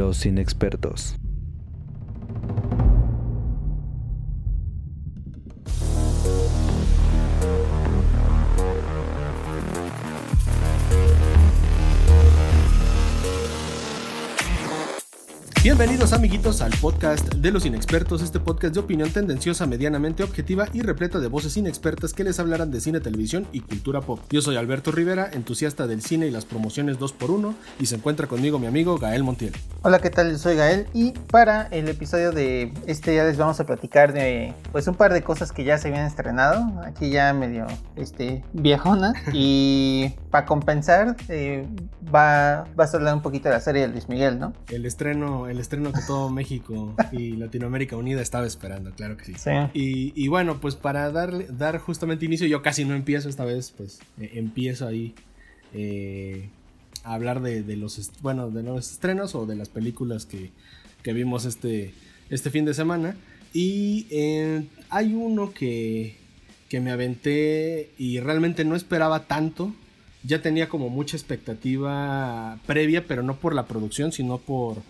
Los inexpertos. Bienvenidos amiguitos al podcast de los inexpertos, este podcast de opinión tendenciosa, medianamente objetiva y repleta de voces inexpertas que les hablarán de cine, televisión y cultura pop. Yo soy Alberto Rivera, entusiasta del cine y las promociones 2x1 y se encuentra conmigo mi amigo Gael Montiel. Hola, ¿qué tal? Soy Gael y para el episodio de este ya les vamos a platicar de pues un par de cosas que ya se habían estrenado, aquí ya medio este viejona y para compensar eh, va, va a hablar un poquito de la serie de Luis Miguel, ¿no? El estreno el estreno que todo México y Latinoamérica Unida estaba esperando, claro que sí. Y, bueno, pues para darle, dar justamente inicio, yo casi no empiezo esta vez, pues eh, empiezo ahí eh, a hablar de, los, bueno, de los estrenos o de las películas que, vimos este, este fin de semana. Y eh, hay uno que, que me aventé y realmente no esperaba tanto. Ya tenía como mucha expectativa previa, pero no por la producción, sino por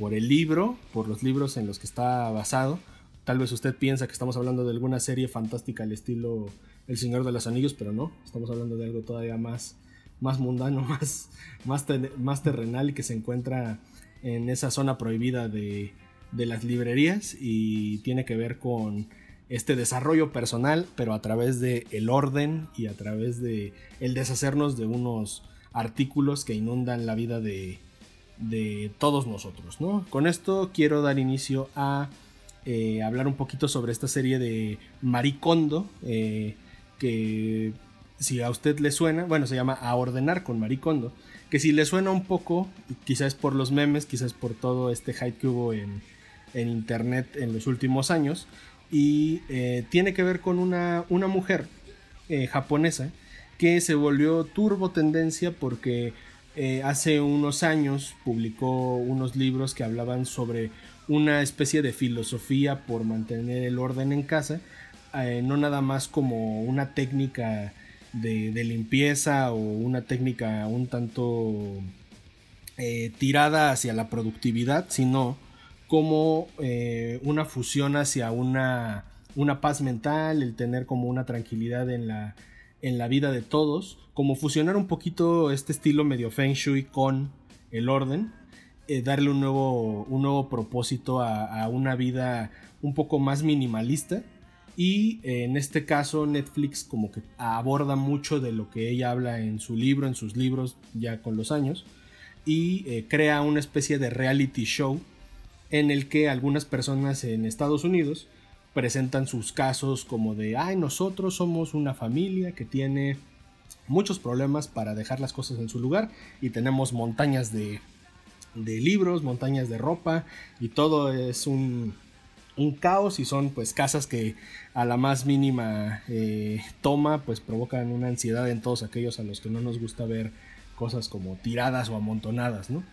por el libro, por los libros en los que está basado. Tal vez usted piensa que estamos hablando de alguna serie fantástica al estilo El Señor de los Anillos, pero no, estamos hablando de algo todavía más, más mundano, más, más, más terrenal que se encuentra en esa zona prohibida de, de las librerías y tiene que ver con este desarrollo personal, pero a través de el orden y a través de el deshacernos de unos artículos que inundan la vida de, de todos nosotros. ¿no? Con esto quiero dar inicio a eh, hablar un poquito sobre esta serie de Maricondo, eh, que si a usted le suena, bueno, se llama A Ordenar con Maricondo, que si le suena un poco, quizás por los memes, quizás por todo este hype que hubo en, internet en los últimos años, y eh, tiene que ver con una, una mujer japonesa que se volvió turbo tendencia porque eh, hace unos años publicó unos libros que hablaban sobre una especie de filosofía por mantener el orden en casa, eh, no nada más como una técnica de, limpieza o una técnica un tanto eh, tirada hacia la productividad, sino como una fusión hacia una, una paz mental, el tener como una tranquilidad en la, en la vida de todos, como fusionar un poquito este estilo medio feng shui con el orden, eh, darle un nuevo, un nuevo propósito a, una vida un poco más minimalista. Y eh, en este caso Netflix como que aborda mucho de lo que ella habla en su libro, en sus libros ya con los años, y eh, crea una especie de reality show en el que algunas personas en Estados Unidos presentan sus casos como de, ay, nosotros somos una familia que tiene muchos problemas para dejar las cosas en su lugar y tenemos montañas de, de libros, montañas de ropa y todo es un, un, caos y son pues casas que a la más mínima eh, toma pues provocan una ansiedad en todos aquellos a los que no nos gusta ver cosas como tiradas o amontonadas, ¿no?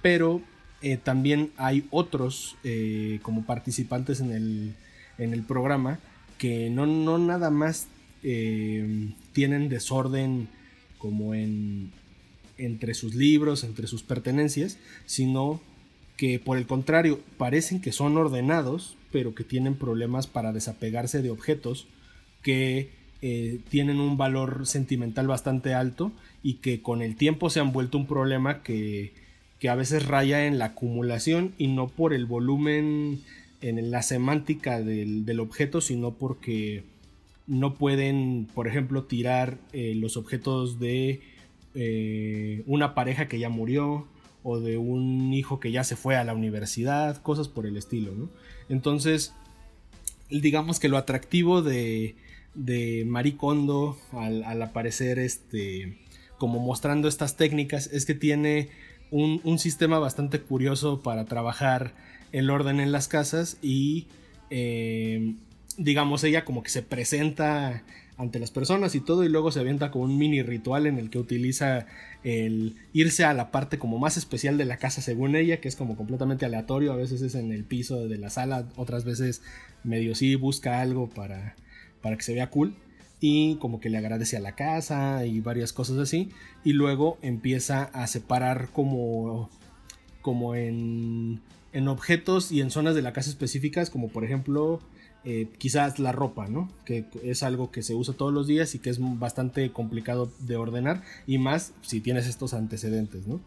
Pero eh, también hay otros eh, como participantes en el en el programa que no, no nada más eh, tienen desorden como en entre sus libros, entre sus pertenencias, sino que por el contrario parecen que son ordenados, pero que tienen problemas para desapegarse de objetos que eh, tienen un valor sentimental bastante alto y que con el tiempo se han vuelto un problema que, que a veces raya en la acumulación y no por el volumen en la semántica del, objeto, sino porque no pueden, por ejemplo, tirar eh, los objetos de eh, una pareja que ya murió o de un hijo que ya se fue a la universidad, cosas por el estilo, ¿no? Entonces, digamos que lo atractivo de, de Maricondo al, al, aparecer este, como mostrando estas técnicas es que tiene un, un sistema bastante curioso para trabajar el orden en las casas y eh, digamos ella como que se presenta ante las personas y todo y luego se avienta como un mini ritual en el que utiliza el irse a la parte como más especial de la casa según ella que es como completamente aleatorio a veces es en el piso de la sala otras veces medio sí busca algo para, para que se vea cool y como que le agradece a la casa y varias cosas así y luego empieza a separar como como en, en objetos y en zonas de la casa específicas, como por ejemplo eh, quizás la ropa, ¿no? Que es algo que se usa todos los días y que es bastante complicado de ordenar y más si tienes estos antecedentes, ¿no?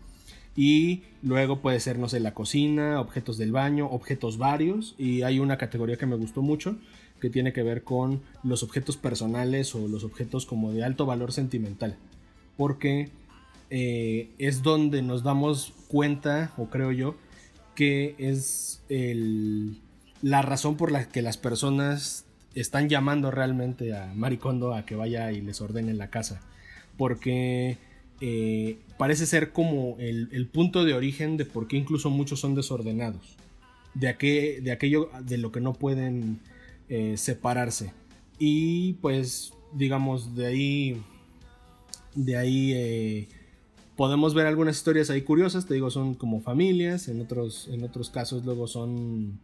Y luego puede ser, no sé, la cocina, objetos del baño, objetos varios. Y hay una categoría que me gustó mucho que tiene que ver con los objetos personales o los objetos como de alto valor sentimental. Porque eh, es donde nos damos cuenta, o creo yo, que es la razón por la que las personas están llamando realmente a Maricondo a que vaya y les ordene la casa. Porque eh, parece ser como el, punto de origen de por qué incluso muchos son desordenados. De, de aquello de lo que no pueden eh, separarse. Y pues, digamos, de ahí. De ahí. Eh, podemos ver algunas historias ahí curiosas. Te digo, son como familias. En otros, en otros casos, luego son.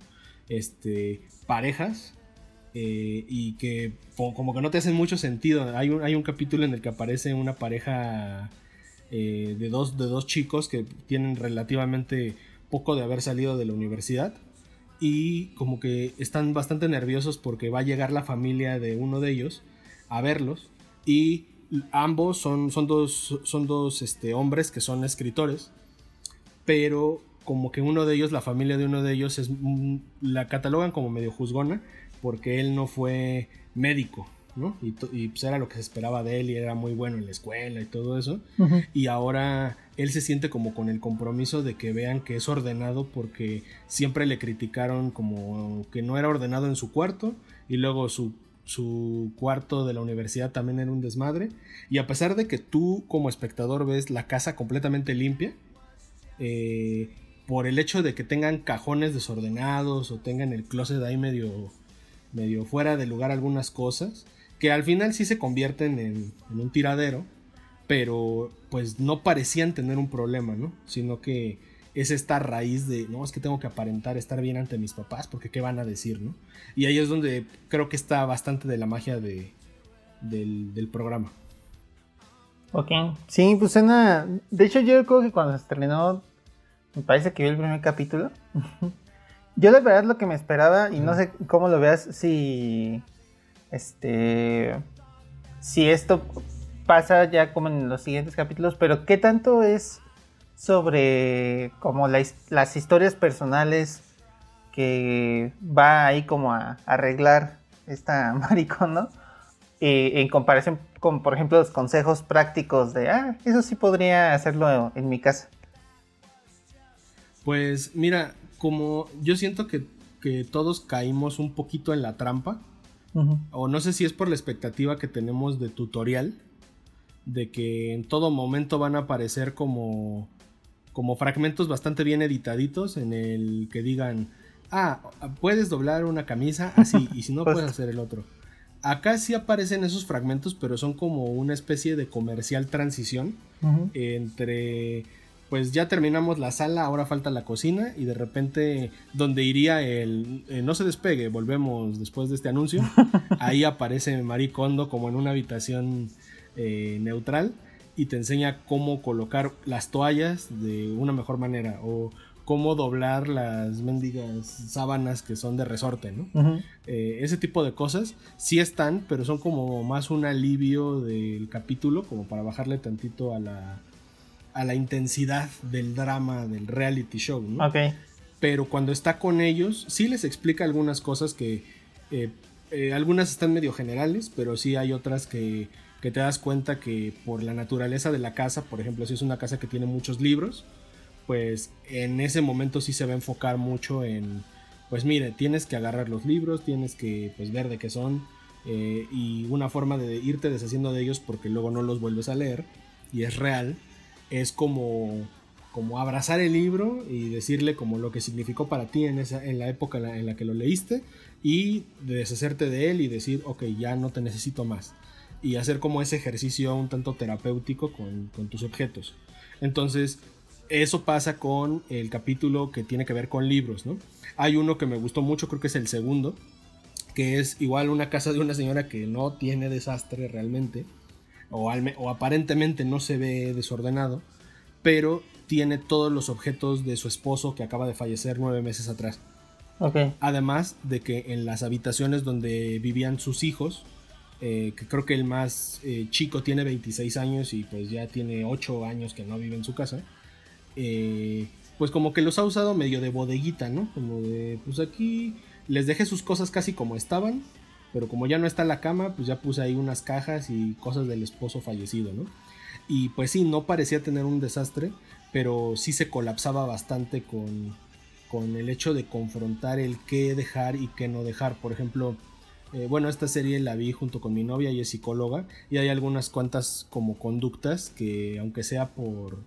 Este. parejas. y que como que no te hacen mucho sentido. Hay un, hay un capítulo en el que aparece una pareja eh, de, dos, de dos chicos que tienen relativamente poco de haber salido de la universidad y como que están bastante nerviosos porque va a llegar la familia de uno de ellos a verlos y ambos son, son dos, son dos este, hombres que son escritores pero como que uno de ellos, la familia de uno de ellos es la catalogan como medio juzgona porque él no fue médico y, pues era lo que se esperaba de él y era muy bueno en la escuela y todo eso. Y ahora él se siente como con el compromiso de que vean que es ordenado porque siempre le criticaron como que no era ordenado en su cuarto y luego su, su cuarto de la universidad también era un desmadre. Y a pesar de que tú como espectador ves la casa completamente limpia, eh, por el hecho de que tengan cajones desordenados o tengan el closet ahí medio medio fuera de lugar algunas cosas, que al final sí se convierten en, un tiradero, pero pues no parecían tener un problema, ¿no? Sino que es esta raíz de, no, es que tengo que aparentar estar bien ante mis papás, porque qué van a decir, ¿no? Y ahí es donde creo que está bastante de la magia de, del, programa. Ok, sí, pues suena... De hecho yo creo que cuando se estrenó, me parece que vi el primer capítulo. yo la verdad lo que me esperaba, y no sé cómo lo veas, si este, si esto pasa ya como en los siguientes capítulos, pero ¿qué tanto es sobre como las historias personales que va ahí como a, arreglar esta maricón, ¿no? Eh, en comparación con, por ejemplo, los consejos prácticos de, ah, eso sí podría hacerlo en mi casa. Pues mira, como yo siento que, que todos caímos un poquito en la trampa, o no sé si es por la expectativa que tenemos de tutorial, de que en todo momento van a aparecer como, como fragmentos bastante bien editaditos en el que digan, ah, puedes doblar una camisa así, y si no puedes hacer el otro. Acá sí aparecen esos fragmentos, pero son como una especie de comercial transición entre pues ya terminamos la sala, ahora falta la cocina y de repente donde iría el eh, no se despegue, volvemos después de este anuncio, ahí aparece Marie Kondo como en una habitación eh, neutral y te enseña cómo colocar las toallas de una mejor manera o cómo doblar las mendigas sábanas que son de resorte, ¿no? Eh, ese tipo de cosas sí están, pero son como más un alivio del capítulo, como para bajarle tantito a la, a la intensidad del drama del reality show, ¿no? Ok. Pero cuando está con ellos, sí les explica algunas cosas que eh, eh, algunas están medio generales, pero sí hay otras que, que, te das cuenta que por la naturaleza de la casa, por ejemplo, si es una casa que tiene muchos libros, pues en ese momento sí se va a enfocar mucho en, pues mire, tienes que agarrar los libros, tienes que pues, ver de qué son, eh, y una forma de irte deshaciendo de ellos porque luego no los vuelves a leer, y es real, es como, como abrazar el libro y decirle como lo que significó para ti en, esa, en la época en la, que lo leíste y deshacerte de él y decir, ok, ya no te necesito más. Y hacer como ese ejercicio un tanto terapéutico con, con tus objetos. Entonces, eso pasa con el capítulo que tiene que ver con libros, ¿no? Hay uno que me gustó mucho, creo que es el segundo, que es igual una casa de una señora que no tiene desastre realmente, o, aparentemente no se ve desordenado, pero tiene todos los objetos de su esposo que acaba de fallecer nueve meses atrás. Además de que en las habitaciones donde vivían sus hijos, eh, que creo que el más eh, chico tiene 26 años y pues ya tiene 8 años que no vive en su casa, eh, pues como que los ha usado medio de bodeguita, ¿no? Como de, pues aquí les dejé sus cosas casi como estaban, pero como ya no está la cama, pues ya puse ahí unas cajas y cosas del esposo fallecido, ¿no? Y pues sí, no parecía tener un desastre, pero sí se colapsaba bastante con, con el hecho de confrontar el qué dejar y qué no dejar. Por ejemplo, eh, bueno, esta serie la vi junto con mi novia y es psicóloga y hay algunas cuantas como conductas que aunque sea por,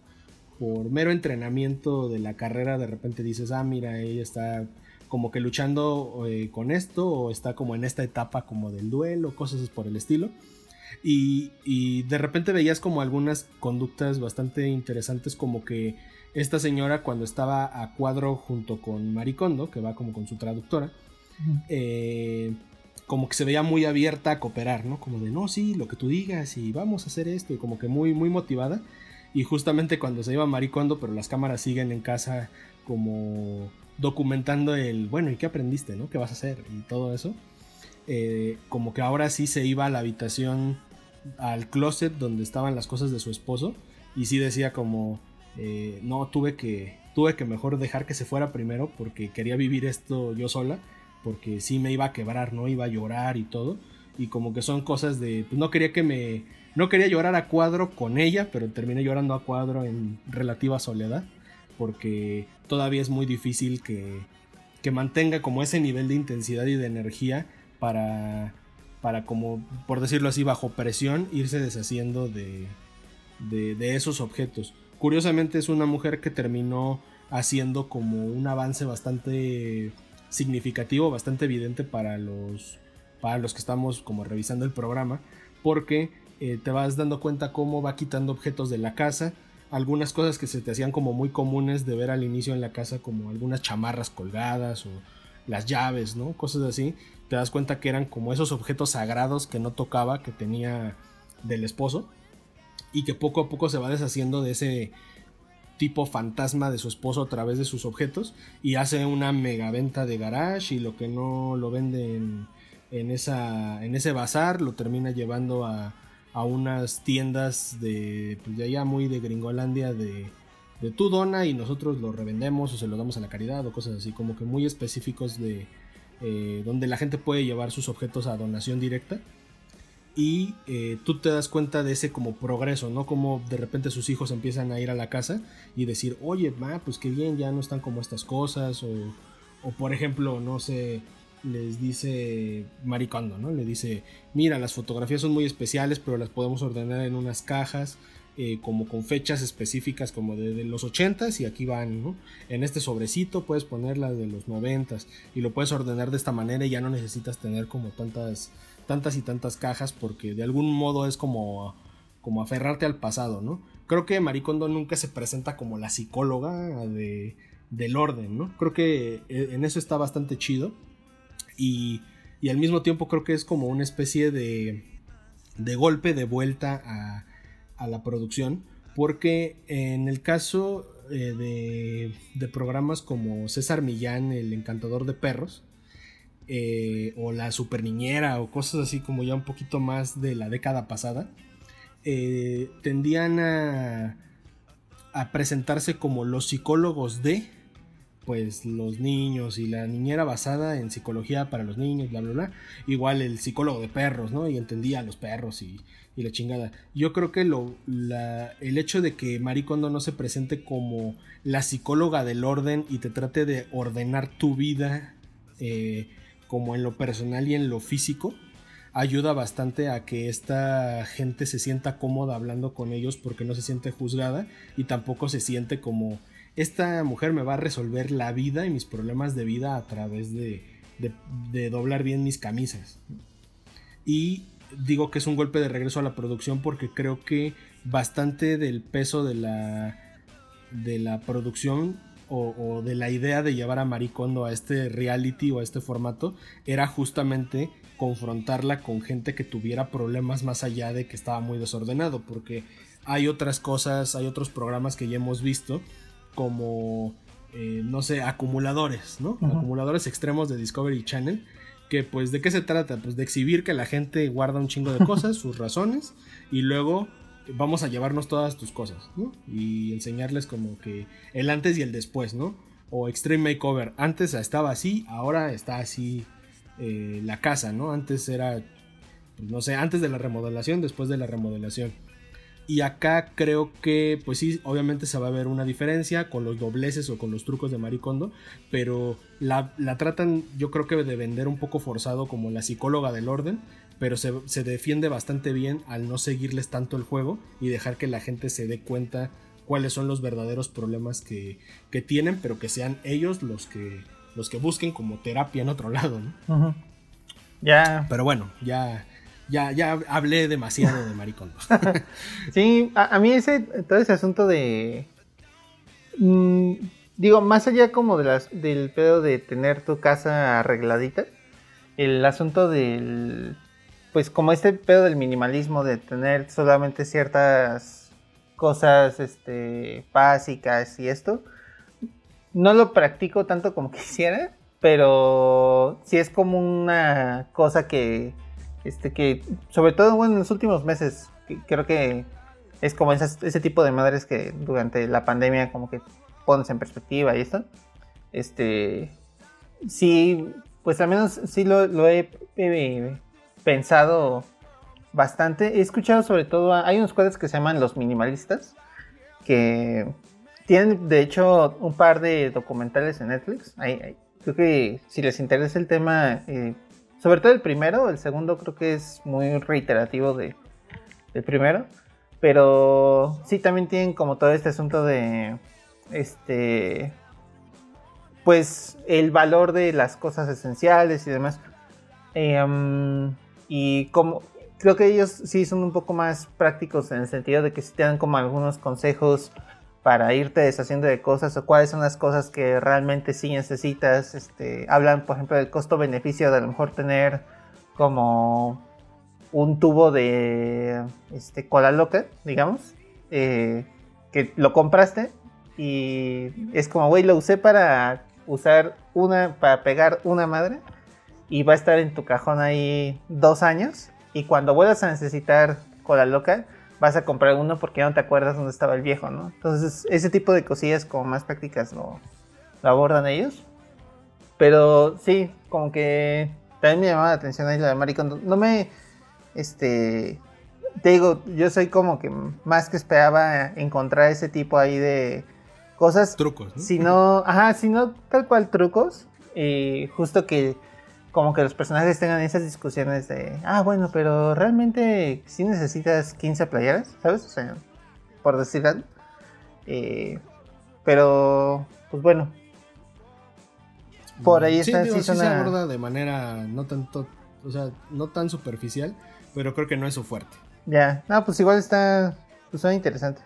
por mero entrenamiento de la carrera, de repente dices, ah, mira, ella está como que luchando eh, con esto o está como en esta etapa como del duelo, cosas por el estilo. Y, y, de repente veías como algunas conductas bastante interesantes como que esta señora cuando estaba a cuadro junto con Maricondo, que va como con su traductora, eh, como que se veía muy abierta a cooperar, ¿no? Como de, no, sí, lo que tú digas y vamos a hacer esto, y como que muy, muy motivada. Y justamente cuando se iba Maricondo, pero las cámaras siguen en casa como documentando el, bueno, ¿y qué aprendiste, no? ¿Qué vas a hacer? Y todo eso. Eh, como que ahora sí se iba a la habitación, al closet donde estaban las cosas de su esposo. Y sí decía como, eh, no, tuve que, tuve que mejor dejar que se fuera primero porque quería vivir esto yo sola. Porque sí me iba a quebrar, ¿no? Iba a llorar y todo. Y como que son cosas de, pues no quería que me, no quería llorar a cuadro con ella, pero terminé llorando a cuadro en relativa soledad. Porque todavía es muy difícil que, que mantenga como ese nivel de intensidad y de energía para, para como, por decirlo así, bajo presión, irse deshaciendo de, de, esos objetos. Curiosamente es una mujer que terminó haciendo como un avance bastante significativo, bastante evidente para los, para los que estamos como revisando el programa, porque eh, te vas dando cuenta cómo va quitando objetos de la casa, algunas cosas que se te hacían como muy comunes de ver al inicio en la casa, como algunas chamarras colgadas o las llaves, ¿no? Cosas así, te das cuenta que eran como esos objetos sagrados que no tocaba, que tenía del esposo, y que poco a poco se va deshaciendo de ese tipo fantasma de su esposo a través de sus objetos y hace una mega venta de garage y lo que no lo vende en, esa, en ese bazar lo termina llevando a, a unas tiendas de, pues de allá muy de Gringolandia de, de tu dona y nosotros lo revendemos o se lo damos a la caridad o cosas así como que muy específicos de, eh, donde la gente puede llevar sus objetos a donación directa y eh, tú te das cuenta de ese como progreso, ¿no? Como de repente sus hijos empiezan a ir a la casa y decir, oye, ma, pues qué bien, ya no están como estas cosas, o, o por ejemplo, no sé, les dice Maricondo, ¿no? Le dice, mira, las fotografías son muy especiales, pero las podemos ordenar en unas cajas eh, como con fechas específicas como de, los 80s y aquí van, En este sobrecito puedes poner las de los 90s y lo puedes ordenar de esta manera y ya no necesitas tener como tantas, tantas y tantas cajas porque de algún modo es como, como aferrarte al pasado, ¿no? Creo que Maricondo nunca se presenta como la psicóloga de, del orden, ¿no? Creo que eh, en eso está bastante chido y, y al mismo tiempo creo que es como una especie de, de golpe de vuelta a a la producción, porque en el caso eh, de, programas como César Millán, el encantador de perros, eh, o la super niñera, o cosas así como ya un poquito más de la década pasada, eh, tendían a, a presentarse como los psicólogos de pues los niños y la niñera basada en psicología para los niños, bla, bla, bla. Igual el psicólogo de perros, ¿no? Y entendía a los perros y, la chingada. Yo creo que lo, el hecho de que Maricondo no se presente como la psicóloga del orden y te trate de ordenar tu vida eh, como en lo personal y en lo físico, ayuda bastante a que esta gente se sienta cómoda hablando con ellos porque no se siente juzgada y tampoco se siente como esta mujer me va a resolver la vida y mis problemas de vida a través de, doblar bien mis camisas. Y digo que es un golpe de regreso a la producción porque creo que bastante del peso de la, de la producción o, de la idea de llevar a Maricondo a este reality o a este formato era justamente confrontarla con gente que tuviera problemas más allá de que estaba muy desordenado, porque hay otras cosas, hay otros programas que ya hemos visto, como, eh, no sé, acumuladores, ¿no? Acumuladores extremos de Discovery Channel, que pues de qué se trata, pues de exhibir que la gente guarda un chingo de cosas, sus razones, y luego vamos a llevarnos todas tus cosas. Y enseñarles como que el antes y el después, ¿no? O Extreme Makeover, antes estaba así, ahora está así eh, la casa, ¿no? Antes era, no sé, antes de la remodelación, después de la remodelación. Y acá creo que, pues sí, obviamente se va a ver una diferencia con los dobleces o con los trucos de Maricondo, pero la, la tratan, yo creo que de vender un poco forzado como la psicóloga del orden, pero se, defiende bastante bien al no seguirles tanto el juego y dejar que la gente se dé cuenta cuáles son los verdaderos problemas que, tienen, pero que sean ellos los que, los que busquen como terapia en otro lado, ¿no? Ya. Pero bueno, ya, ya, ya hablé demasiado de maricondo. sí, a, mí ese, todo ese asunto de... Mm, digo, más allá como de las, del pedo de tener tu casa arregladita, el asunto del pues como este pedo del minimalismo, de tener solamente ciertas cosas este, básicas y esto, no lo practico tanto como quisiera, pero sí es como una cosa que, este, que sobre todo bueno, en los últimos meses, creo que es como ese tipo de madres que durante la pandemia como que pones en perspectiva y esto, este, sí, pues al menos sí lo, lo he pensado bastante. He escuchado sobre todo, hay unos cuadros que se llaman Los Minimalistas, que tienen de hecho un par de documentales en Netflix. creo que si les interesa el tema, eh, sobre todo el primero, el segundo creo que es muy reiterativo de, del primero. Pero sí también tienen como todo este asunto de este pues el valor de las cosas esenciales y demás. Eh, y como creo que ellos sí son un poco más prácticos en el sentido de que sí te dan como algunos consejos para irte deshaciendo de cosas o cuáles son las cosas que realmente sí necesitas. Este, hablan, por ejemplo, del costo-beneficio de a lo mejor tener como un tubo de este, cola loca, digamos, eh, que lo compraste y es como, güey, lo usé para usar una, para pegar una madre y va a estar en tu cajón ahí dos años y cuando vuelvas a necesitar cola loca vas a comprar uno porque no te acuerdas dónde estaba el viejo, ¿no? Entonces ese tipo de cosillas como más prácticas lo, abordan ellos. Pero sí, como que también me llamaba la atención ahí la de Maricón. No me, este, te digo, yo soy como que más que esperaba encontrar ese tipo ahí de cosas. Trucos, ¿no? Si no, ajá, si no tal cual trucos. Y justo que como que los personajes tengan esas discusiones de, ah, bueno, pero realmente si necesitas 15 playeras, ¿sabes? O sea, por decir algo. Eh, pero, pues bueno. Por ahí está. Sí, se aborda de manera no tanto, o sea, no tan superficial, pero creo que no es su fuerte. Ya, no, pues igual está, pues suena interesante.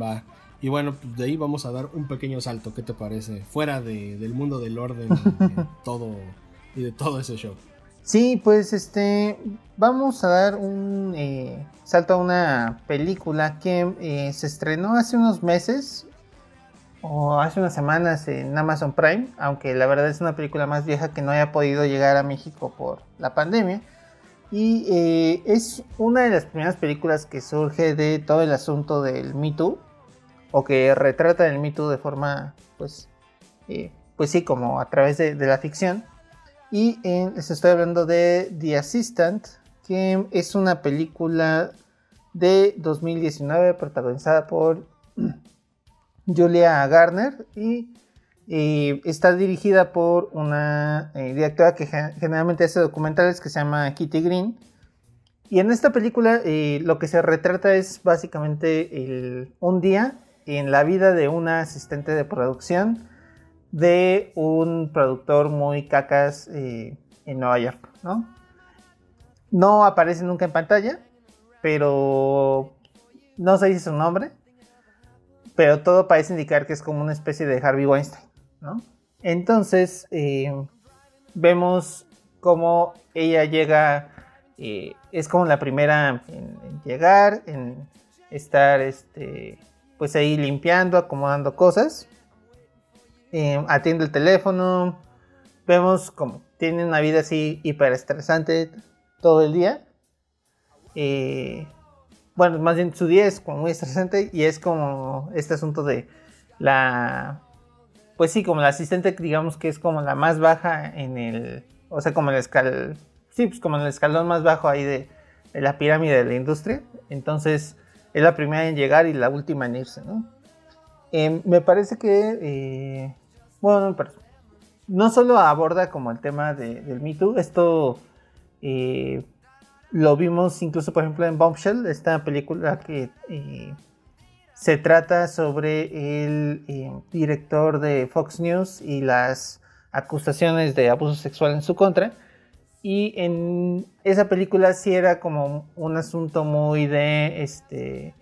Va. Y bueno, pues de ahí vamos a dar un pequeño salto, ¿qué te parece? Fuera del mundo del orden y de todo, y de todo ese show. Sí, pues este, vamos a dar un eh, salto a una película que eh, se estrenó hace unos meses o hace unas semanas en Amazon Prime, aunque la verdad es una película más vieja que no haya podido llegar a México por la pandemia. Y eh, es una de las primeras películas que surge de todo el asunto del Me Too o que retrata el mito de forma, pues, eh, pues sí, como a través de, la ficción. Y les estoy hablando de The Assistant, que es una película de 2019 protagonizada por Julia Garner y, está dirigida por una eh, directora que generalmente hace documentales que se llama Kitty Green. Y en esta película eh, lo que se retrata es básicamente un día en la vida de una asistente de producción de un productor muy cacas eh, en Nueva York, ¿no? No aparece nunca en pantalla, pero no se dice su nombre. pero todo parece indicar que es como una especie de Harvey Weinstein, ¿no? Entonces, eh, vemos cómo ella llega, eh, es como la primera en, llegar, en estar, este, pues ahí limpiando, acomodando cosas, eh, atiende el teléfono, vemos como tiene una vida así hiper estresante todo el día. bueno, más bien su día es como muy estresante y es como este asunto de la pues sí, como la asistente, digamos que es como la más baja en el, o sea, como el escal, sí, pues como el escalón más bajo ahí de, la pirámide de la industria. Entonces, es la primera en llegar y la última en irse, ¿no? Em, me parece que, eh, bueno, no solo aborda como el tema del Me Too, esto eh, lo vimos incluso, por ejemplo, en Bombshell, esta película que eh, se trata sobre el director de Fox News y las acusaciones de abuso sexual en su contra. Y en esa película sí era como un asunto muy de este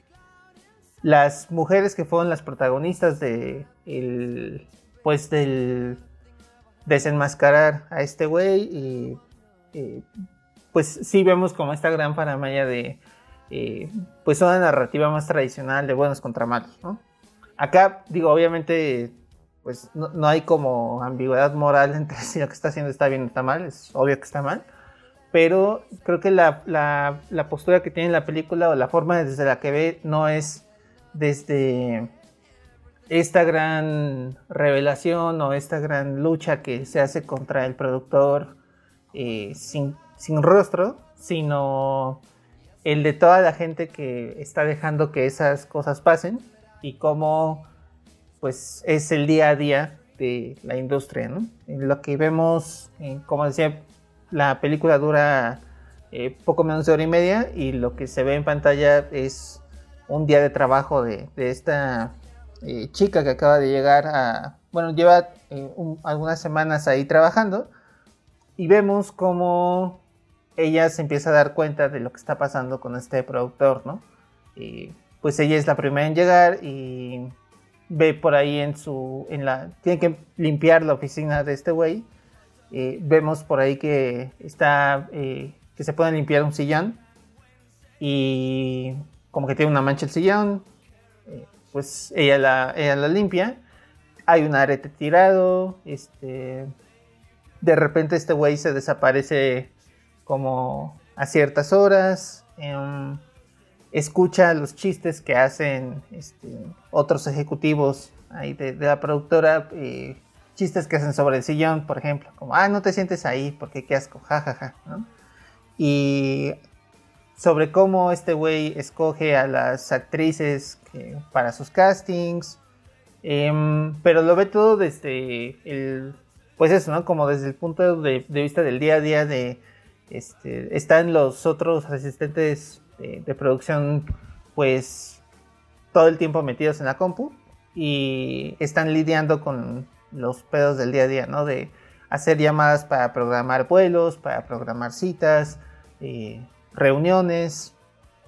las mujeres que fueron las protagonistas de el pues del desenmascarar a este güey y eh, pues sí vemos como esta gran paramaya de eh, pues una narrativa más tradicional de buenos contra malos, ¿no? Acá, digo, obviamente, pues no, hay como ambigüedad moral entre si lo que está haciendo está bien o está mal, es obvio que está mal, pero creo que la, la postura que tiene la película o la forma desde la que ve no es desde esta gran revelación o esta gran lucha que se hace contra el productor eh, sin, sin, rostro, sino el de toda la gente que está dejando que esas cosas pasen y cómo pues es el día a día de la industria, ¿no? Lo que vemos, como decía, la película dura eh, poco menos de hora y media y lo que se ve en pantalla es un día de trabajo de, esta eh, chica que acaba de llegar a, bueno, lleva eh, algunas semanas ahí trabajando y vemos cómo ella se empieza a dar cuenta de lo que está pasando con este productor, ¿no? Y pues ella es la primera en llegar y ve por ahí en su, en la, tiene que limpiar la oficina de este güey. vemos por ahí que está, eh, que se puede limpiar un sillón y como que tiene una mancha el sillón, eh, pues ella la, ella la limpia. Hay un arete tirado, este, de repente este güey se desaparece como a ciertas horas, escucha los chistes que hacen este, otros ejecutivos ahí de, la productora, eh, chistes que hacen sobre el sillón, por ejemplo, como, ah, no te sientes ahí, porque qué asco, jajaja, Y sobre cómo este güey escoge a las actrices para sus castings, em, pero lo ve todo desde el, pues eso, ¿no? Como desde el punto de vista del día a día de este, están los otros asistentes de, producción, pues todo el tiempo metidos en la compu y están lidiando con los pedos del día a día, ¿no? De hacer llamadas para programar vuelos, para programar citas, eh, reuniones,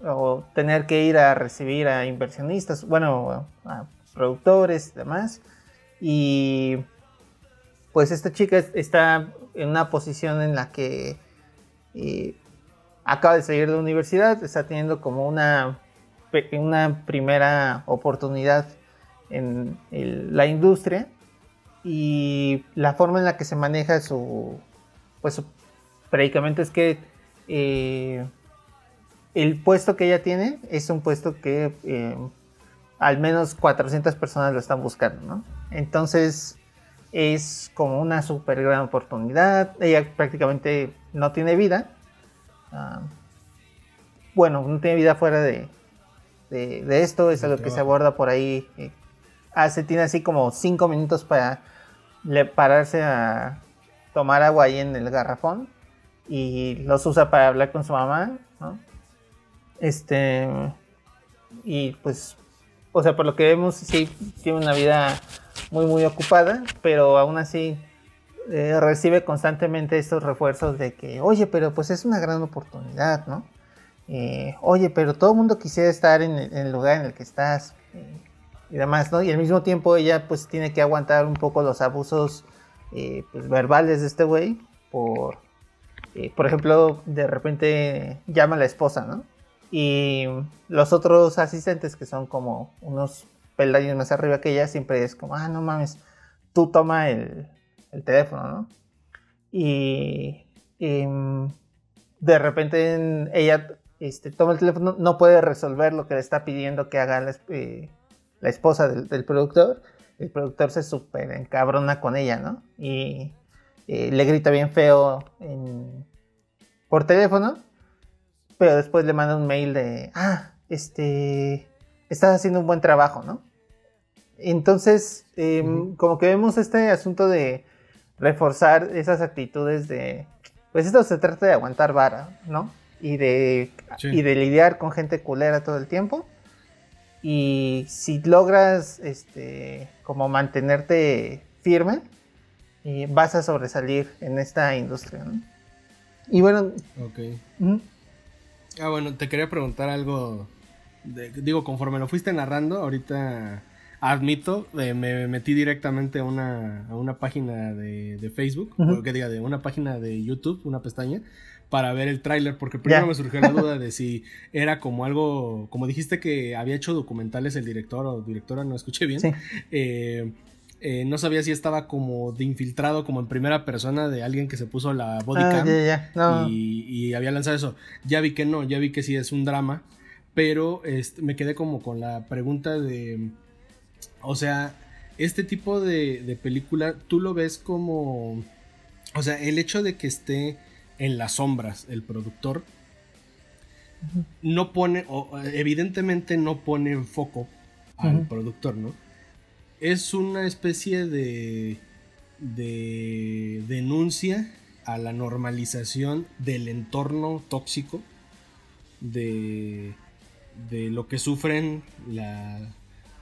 o tener que ir a recibir a inversionistas, bueno, a productores y demás. Y pues esta chica está en una posición en la que acaba de salir de universidad, está teniendo como una, una primera oportunidad en la industria y la forma en la que se maneja su, pues predicamento es que eh, el puesto que ella tiene es un puesto que eh, al menos 400 personas lo están buscando, ¿no? Entonces es como una super gran oportunidad. Ella prácticamente no tiene vida. Ah, bueno, no tiene vida fuera de, de, esto. Es algo que se aborda por ahí. Eh, hace, tiene así como cinco minutos para pararse a tomar agua ahí en el garrafón. Y los usa para hablar con su mamá. Este. Y pues. O sea, por lo que vemos, sí, tiene una vida muy, muy ocupada, pero aún así eh, recibe constantemente estos refuerzos de que, oye, pero pues es una gran oportunidad, ¿no? Eh, oye, pero todo el mundo quisiera estar en el, lugar en el que estás. y demás, ¿no? Y al mismo tiempo ella pues tiene que aguantar un poco los abusos eh, pues, verbales de este güey por, eh, por ejemplo, de repente llama a la esposa, ¿no? Y los otros asistentes que son como unos peldaños más arriba que ella siempre es como, ah, no mames, tú toma el, el teléfono, ¿no? Y, em, de repente ella este, toma el teléfono, no puede resolver lo que le está pidiendo que haga la, eh, esposa del, productor. El productor se súper encabrona con ella, ¿no? Y eh, le grita bien feo por teléfono, pero después le manda un mail de, ah, este, estás haciendo un buen trabajo, ¿no? Entonces, em, como que vemos este asunto de reforzar esas actitudes de, pues esto se trata de aguantar vara, ¿no? Y de, y de lidiar con gente culera todo el tiempo. Y si logras, este, como mantenerte firme, y vas a sobresalir en esta industria, ¿no? Y bueno. Ok. Ah, bueno, te quería preguntar algo. digo, conforme lo fuiste narrando, ahorita admito, eh, me metí directamente a una, a una página de, Facebook, o que diga, de una página de YouTube, una pestaña, para ver el tráiler, porque primero me surgió la duda de si era como algo, como dijiste que había hecho documentales el director o directora, no escuché bien. Eh, eh, no sabía si estaba como de infiltrado, como en primera persona de alguien que se puso la body ah, y, había lanzado eso. Ya vi que no, ya vi que sí es un drama, pero este, me quedé como con la pregunta de o sea, este tipo de, película, tú lo ves como. O sea, el hecho de que esté en las sombras el productor no pone, o, evidentemente no pone en foco al productor, ¿no? Es una especie de, de denuncia a la normalización del entorno tóxico, de, de lo que sufren la,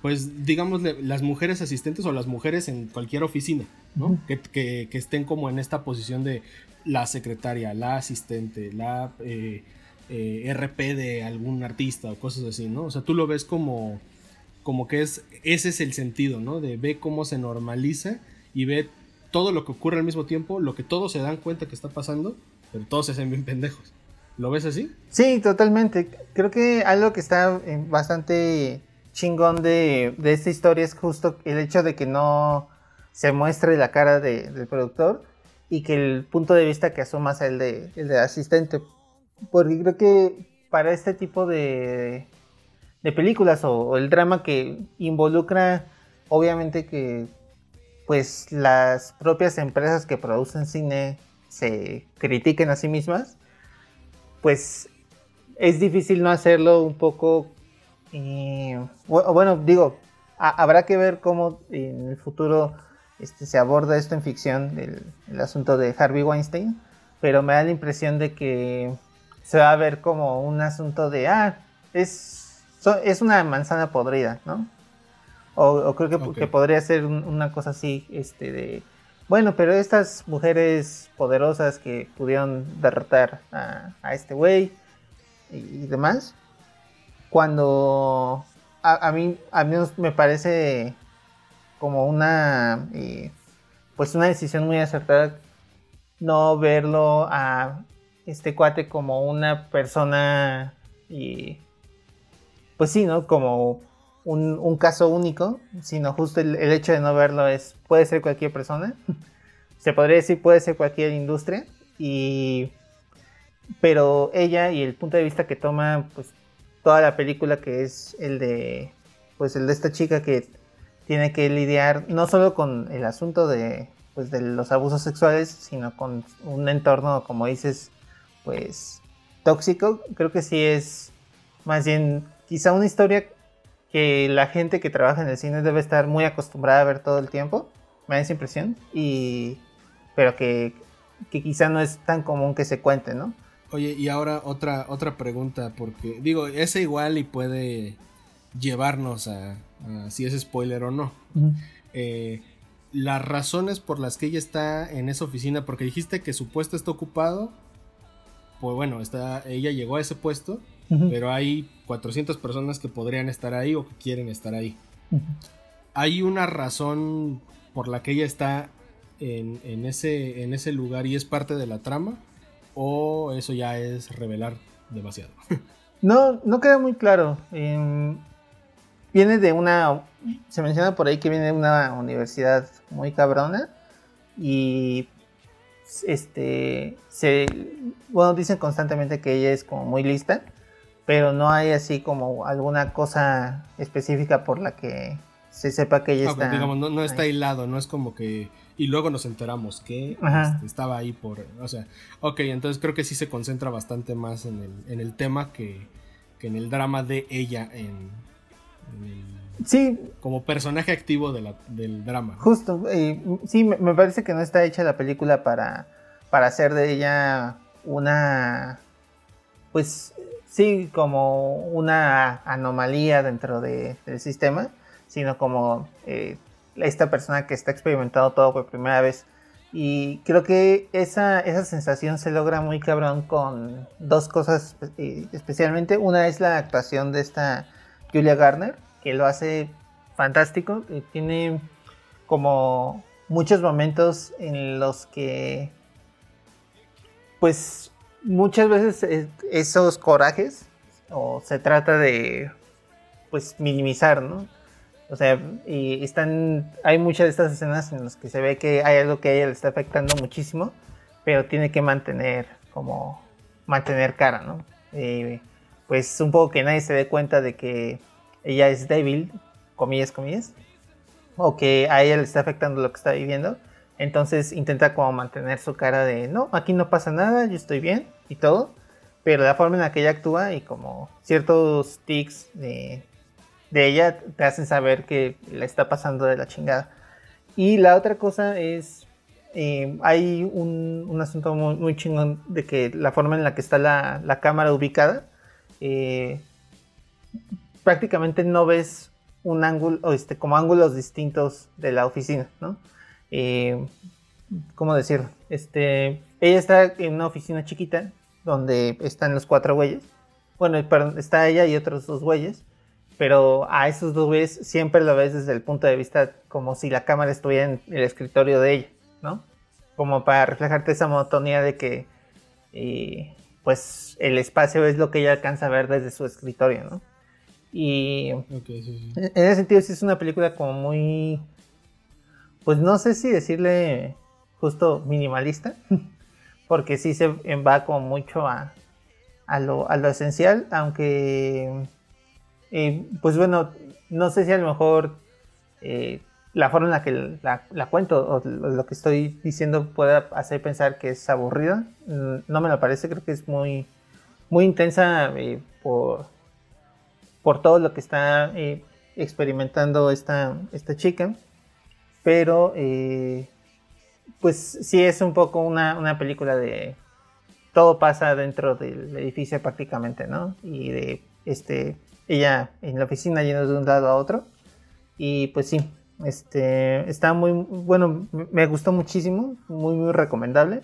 pues digamos las mujeres asistentes o las mujeres en cualquier oficina, ¿no? que, estén como en esta posición de la secretaria, la asistente, la eh, eh, RP de algún artista o cosas así, ¿no? O sea, tú lo ves como, como que es, ese es el sentido, ¿no? De ve cómo se normaliza y ve todo lo que ocurre al mismo tiempo, lo que todos se dan cuenta que está pasando, pero todos se hacen bien pendejos. ¿Lo ves así? Sí, totalmente. Creo que algo que está bastante chingón de, esta historia es justo el hecho de que no se muestre la cara del productor y que el punto de vista que asuma sea el de, el de asistente. Porque creo que para este tipo de, de películas o, el drama que involucra, obviamente que pues las propias empresas que producen cine se critiquen a sí mismas, pues es difícil no hacerlo un poco y bueno, digo, habrá que ver cómo en el futuro este, se aborda esto en ficción, el, asunto de Harvey Weinstein, pero me da la impresión de que se va a ver como un asunto de, ah, es, es una manzana podrida, ¿no? O, creo que, podría ser una cosa así, este, de, bueno, pero estas mujeres poderosas que pudieron derrotar a, este güey y demás, cuando a, mí a mí me parece como una eh, pues una decisión muy acertada no verlo a este cuate como una persona y pues sí, ¿no? Como un, caso único, sino justo el, hecho de no verlo es, puede ser cualquier persona, se podría decir puede ser cualquier industria, y pero ella y el punto de vista que toma, pues toda la película que es el de pues el de esta chica que tiene que lidiar no solo con el asunto de pues de los abusos sexuales sino con un entorno como dices pues tóxico. Creo que sí es más bien quizá una historia que la gente que trabaja en el cine debe estar muy acostumbrada a ver todo el tiempo me da esa impresión y pero que, que quizá no es tan común que se cuente no Oye, y ahora otra, otra pregunta, porque digo, ese igual y puede llevarnos a, si es spoiler o no. Eh, las razones por las que ella está en esa oficina, porque dijiste que su puesto está ocupado, pues bueno, está, ella llegó a ese puesto, pero hay 400 personas que podrían estar ahí o que quieren estar ahí. ¿hay una razón por la que ella está en, ese, en ese lugar y es parte de la trama? ¿O eso ya es revelar demasiado? no, no queda muy claro. viene de una. Se menciona por ahí que viene de una universidad muy cabrona. Y este se bueno dicen constantemente que ella es como muy lista pero no hay así como alguna cosa específica por la que se sepa que ella ah, está digamos no, está hilado no es como que y luego nos enteramos que este, estaba ahí por o sea ok entonces creo que sí se concentra bastante más en el, en el tema que, que en el drama de ella en, Sí. Como personaje activo del drama. Justo, sí, me, parece que no está hecha la película para, para hacer de ella una. Pues sí, como una anomalía dentro del sistema, sino como eh, esta persona que está experimentando todo por primera vez. Y creo que esa, esa sensación se logra muy cabrón con dos cosas eh, especialmente. Una es la actuación de esta Julia Garner, que lo hace fantástico. tiene como muchos momentos en los que, pues, muchas veces esos corajes o se trata de, pues, minimizar, ¿no? O sea, están, hay muchas de estas escenas en las que se ve que hay algo que a ella le está afectando muchísimo, pero tiene que mantener como mantener cara, ¿no? pues un poco que nadie se dé cuenta de que ella es débil, comillas, comillas, o que a ella le está afectando lo que está viviendo. Entonces intenta como mantener su cara de, no, aquí no pasa nada, yo estoy bien y todo. Pero la forma en la que ella actúa y como ciertos tics de, ella te hacen saber que le está pasando de la chingada. Y la otra cosa es, eh, hay un, asunto muy, chingón de que la forma en la que está la, cámara ubicada, eh, prácticamente no ves un ángulo, este, como ángulos distintos de la oficina, ¿no? Eh, ¿Cómo decir? Este, ella está en una oficina chiquita donde están los cuatro güeyes. Bueno, está ella y otros dos güeyes. Pero a esos dos güeyes siempre lo ves desde el punto de vista como si la cámara estuviera en el escritorio de ella, ¿no? Como para reflejarte esa monotonía de que, pues, el espacio es lo que ella alcanza a ver desde su escritorio, ¿no? Y en ese sentido sí es una película como muy, pues no sé si decirle justo minimalista, porque sí se va como mucho a, a, lo, a lo esencial, aunque, pues bueno, no sé si a lo mejor eh, la forma en la que la, cuento o lo que estoy diciendo pueda hacer pensar que es aburrida. Mm, no me lo parece, creo que es muy, muy intensa eh, por por todo lo que está eh, experimentando esta, esta chica. Pero, pues sí es un poco una, película de... Todo pasa dentro del edificio prácticamente, ¿no? Y de este, ella en la oficina yendo de un lado a otro. Y pues sí, este, está muy, bueno, me gustó muchísimo, muy, muy recomendable.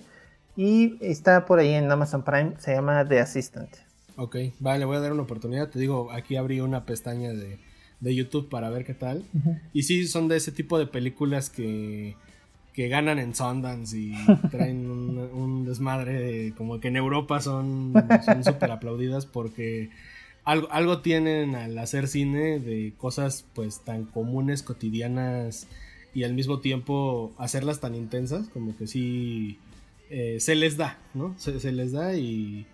Y está por ahí en Amazon Prime, se llama The Assistant. Ok, vale, voy a dar una oportunidad. Te digo, aquí abrí una pestaña de, YouTube para ver qué tal. Y sí, son de ese tipo de películas que, que ganan en Sundance y traen un, desmadre como que en Europa son súper aplaudidas porque algo, algo tienen al hacer cine de cosas pues tan comunes, cotidianas y al mismo tiempo hacerlas tan intensas como que sí eh, se les da, ¿no? se les da y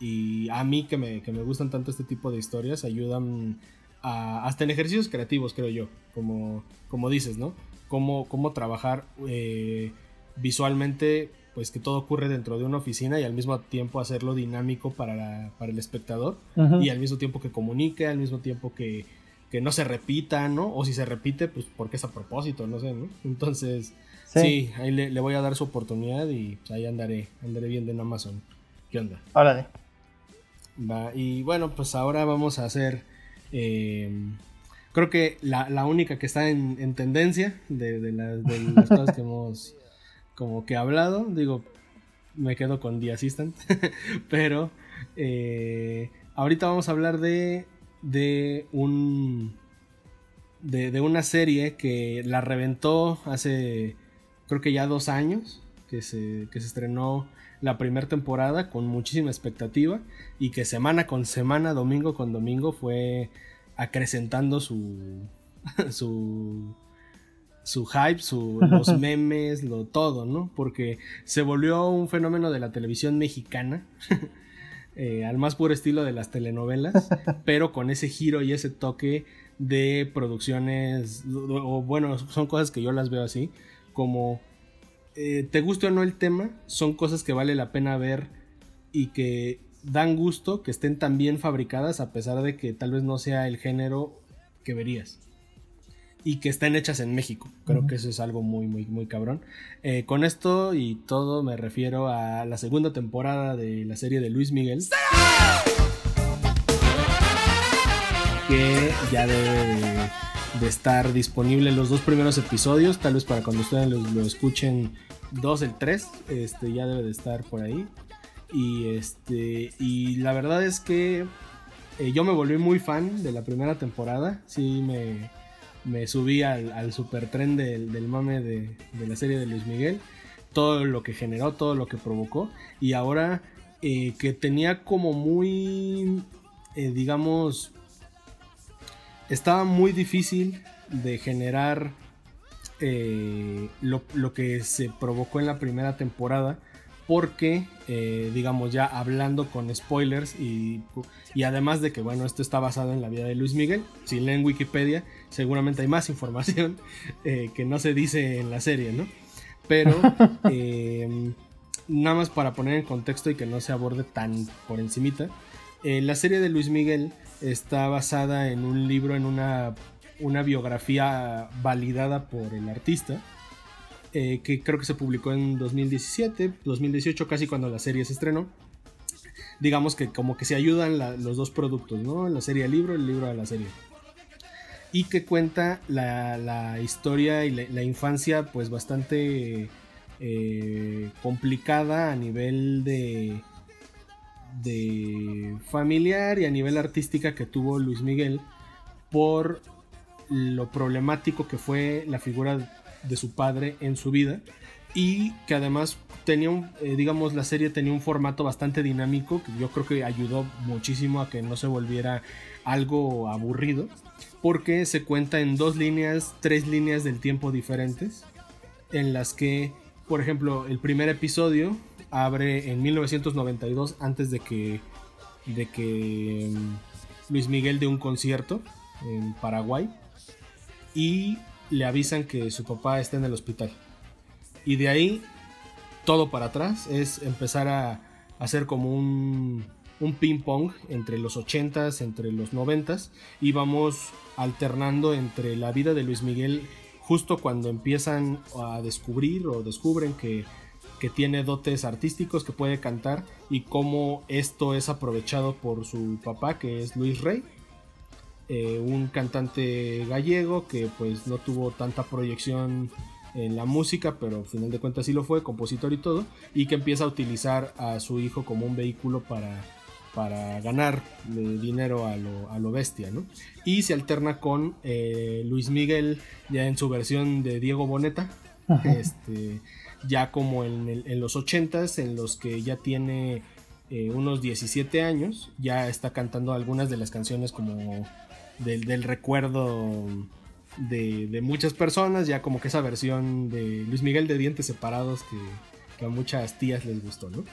y a mí que me, gustan tanto este tipo de historias, ayudan a, hasta en ejercicios creativos, creo yo, como, como dices, ¿no? Cómo, cómo trabajar eh, visualmente, pues que todo ocurre dentro de una oficina y al mismo tiempo hacerlo dinámico para, para el espectador y al mismo tiempo que comunique, al mismo tiempo que, no se repita, ¿no? O si se repite, pues porque es a propósito, no sé, ¿no? Entonces, sí, ahí le, voy a dar su oportunidad y pues, ahí andaré, andaré viendo en Amazon. ¿Qué onda? Órale y bueno, pues ahora vamos a hacer. Em, creo que la, única que está en, tendencia de, las cosas que hemos como que hablado. Digo, me quedo con The Assistant. pero eh, ahorita vamos a hablar de, de un. de, una serie que la reventó hace creo que ya dos años, que se, que se estrenó la primera temporada con muchísima expectativa y que semana con semana, domingo con domingo fue acrecentando su, su, su hype, su, los memes, lo todo, ¿no? Porque se volvió un fenómeno de la televisión mexicana. Eh, al más puro estilo de las telenovelas, pero con ese giro y ese toque de producciones, o bueno, son cosas que yo las veo así, como eh, te guste o no el tema, son cosas que vale la pena ver y que dan gusto que estén tan bien fabricadas a pesar de que tal vez no sea el género que verías y que estén hechas en México. Creo que eso es algo muy, muy, muy cabrón. Eh, con esto y todo me refiero a la segunda temporada de la serie de Luis Miguel. Que ya debe de, estar disponible los dos primeros episodios. Tal vez para cuando ustedes lo, escuchen, dos, el tres, este, ya debe de estar por ahí. Y este. Y la verdad es que eh, yo me volví muy fan de la primera temporada. Sí, me me subí al, super tren del, mame de, la serie de Luis Miguel, todo lo que generó, todo lo que provocó, y ahora eh, que tenía como muy, eh, digamos, estaba muy difícil de generar eh, lo, que se provocó en la primera temporada porque, eh, digamos, ya hablando con spoilers y, además de que, bueno, esto está basado en la vida de Luis Miguel, si leen Wikipedia, seguramente hay más información eh, que no se dice en la serie, ¿no? Pero, em, nada más para poner en contexto y que no se aborde tan por encimita, eh, la serie de Luis Miguel está basada en un libro, en una, una biografía validada por el artista, eh, que creo que se publicó en 2017, 2018, casi cuando la serie se estrenó. Digamos que como que se ayudan los dos productos, ¿no? La serie al libro, el libro a la serie. Y que cuenta la, historia y la, infancia pues bastante eh, complicada a nivel de, de familiar y a nivel artística que tuvo Luis Miguel por lo problemático que fue la figura de su padre en su vida y que además tenía un, eh, digamos, la serie tenía un formato bastante dinámico que yo creo que ayudó muchísimo a que no se volviera algo aburrido porque se cuenta en dos líneas, tres líneas del tiempo diferentes en las que, por ejemplo, el primer episodio abre en 1992 antes de que de que mm, Luis Miguel dé un concierto en Paraguay y le avisan que su papá está en el hospital. Y de ahí, todo para atrás es empezar a hacer como un, un ping pong entre los 80s, entre los 90s, y vamos alternando entre la vida de Luis Miguel justo cuando empiezan a descubrir o descubren que, que tiene dotes artísticos, que puede cantar, y cómo esto es aprovechado por su papá, que es Luis Rey eh, un cantante gallego que pues no tuvo tanta proyección en la música, pero al final de cuentas sí lo fue, compositor y todo, y que empieza a utilizar a su hijo como un vehículo para, para ganar eh, dinero a lo, bestia, ¿no? Y se alterna con eh, Luis Miguel, ya en su versión de Diego Boneta, este, ya como en, los 80s, en los que ya tiene unos 17 años, ya está cantando algunas de las canciones como del, recuerdo de, muchas personas, ya como que esa versión de Luis Miguel de dientes separados que, a muchas tías les gustó, ¿no?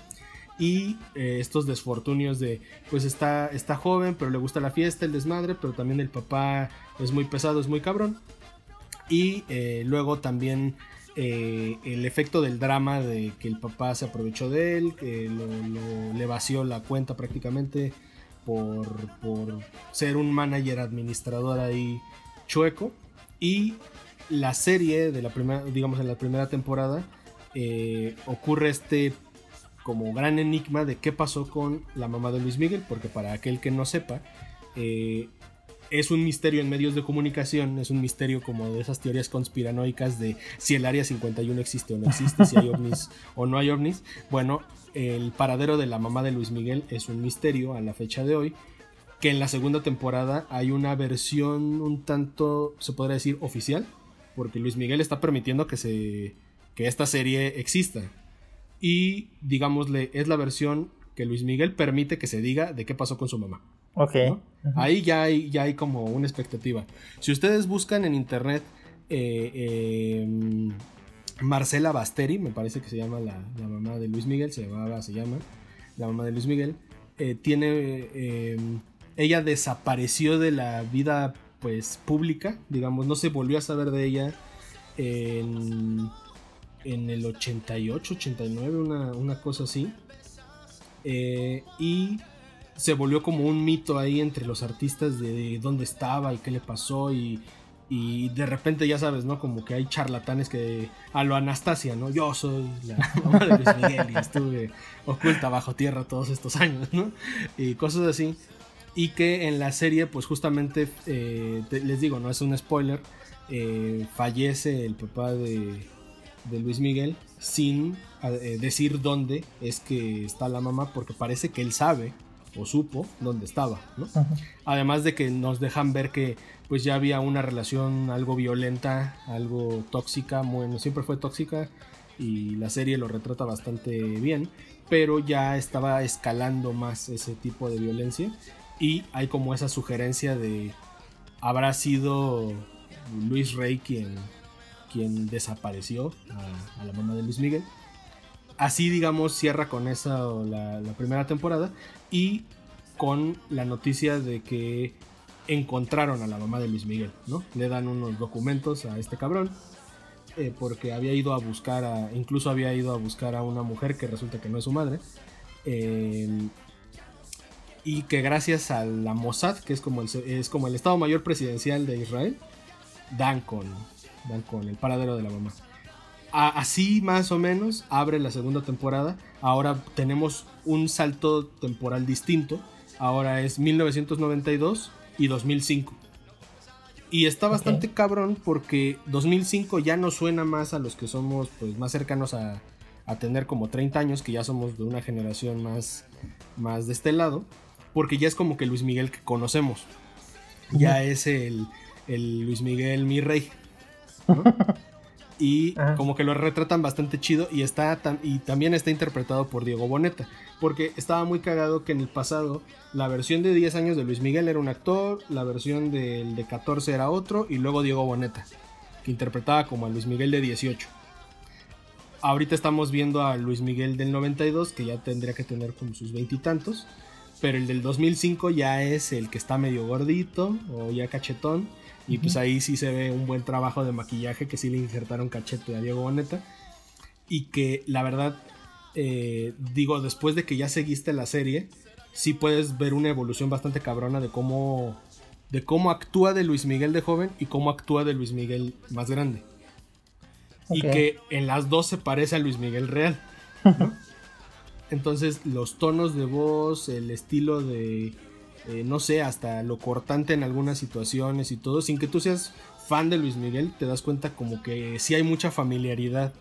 Y eh, estos desfortunios de, pues está, está joven, pero le gusta la fiesta, el desmadre, pero también el papá es muy pesado, es muy cabrón. Y eh, luego también eh, el efecto del drama de que el papá se aprovechó de él, que le vació la cuenta prácticamente por, ser un manager administrador ahí chueco. Y la serie de la primera, digamos en la primera temporada, eh, ocurre este como gran enigma de qué pasó con la mamá de Luis Miguel, porque para aquel que no sepa, eh, es un misterio en medios de comunicación, es un misterio como de esas teorías conspiranoicas de si el área 51 existe o no existe, si hay ovnis o no hay ovnis. Bueno, el paradero de la mamá de Luis Miguel es un misterio a la fecha de hoy que en la segunda temporada hay una versión un tanto, se podría decir, oficial, porque Luis Miguel está permitiendo que, se, que esta serie exista. Y, digámosle, es la versión que Luis Miguel permite que se diga de qué pasó con su mamá. Ok. Ahí ya hay, ya hay como una expectativa. Si ustedes buscan en internet eh, em, Marcela Basteri, me parece que se llama la, mamá de Luis Miguel, se llamaba, se llama, la mamá de Luis Miguel, eh, tiene em, ella desapareció de la vida pues pública, digamos, no se volvió a saber de ella en, en el 88, 89, una, una cosa así. Eh, y se volvió como un mito ahí entre los artistas de, dónde estaba y qué le pasó y, y, de repente ya sabes, ¿no? Como que hay charlatanes que a lo Anastasia, ¿no? Yo soy la mamá de Luis Miguel y estuve oculta bajo tierra todos estos años, ¿no? Y cosas así y que en la serie pues justamente eh, les digo no es un spoiler eh, fallece el papá de, Luis Miguel sin eh, decir dónde es que está la mamá porque parece que él sabe o supo dónde estaba además de que nos dejan ver que pues ya había una relación algo violenta algo tóxica. Bueno siempre fue tóxica y la serie lo retrata bastante bien pero ya estaba escalando más ese tipo de violencia. Y hay como esa sugerencia de habrá sido Luis Rey quien, quien desapareció a, la mamá de Luis Miguel. Así, digamos, cierra con esa la, primera temporada y con la noticia de que encontraron a la mamá de Luis Miguel, ¿no? Le dan unos documentos a este cabrón eh, porque había ido a buscar a, incluso había ido a buscar a una mujer que resulta que no es su madre. Eh, y que gracias a la Mossad, que es como el, es como el Estado Mayor Presidencial de Israel, dan con, dan con el paradero de la mamá. Así más o menos abre la segunda temporada. Ahora tenemos un salto temporal distinto. Ahora es 1992 y 2005. Y está bastante cabrón porque 2005 ya no suena más a los que somos pues, más cercanos a, a tener como 30 años, que ya somos de una generación más, más de este lado porque ya es como que Luis Miguel que conocemos. Ya es el, Luis Miguel mi rey. y como que lo retratan bastante chido y está y también está interpretado por Diego Boneta, porque estaba muy cagado que en el pasado la versión de 10 años de Luis Miguel era un actor, la versión del de 14 era otro y luego Diego Boneta, que interpretaba como a Luis Miguel de 18. Ahorita estamos viendo a Luis Miguel del 92, que ya tendría que tener como sus veintitantos pero el del 2005 ya es el que está medio gordito o ya cachetón. Y pues ahí sí se ve un buen trabajo de maquillaje que sí le injertaron cachete a Diego Boneta. Y que la verdad, eh, digo, después de que ya seguiste la serie, sí puedes ver una evolución bastante cabrona de cómo, de cómo actúa de Luis Miguel de joven y cómo actúa de Luis Miguel más grande. Y que en las dos se parece a Luis Miguel real. Entonces los tonos de voz, el estilo de, eh, no sé, hasta lo cortante en algunas situaciones y todo, sin que tú seas fan de Luis Miguel, te das cuenta como que sí hay mucha familiaridad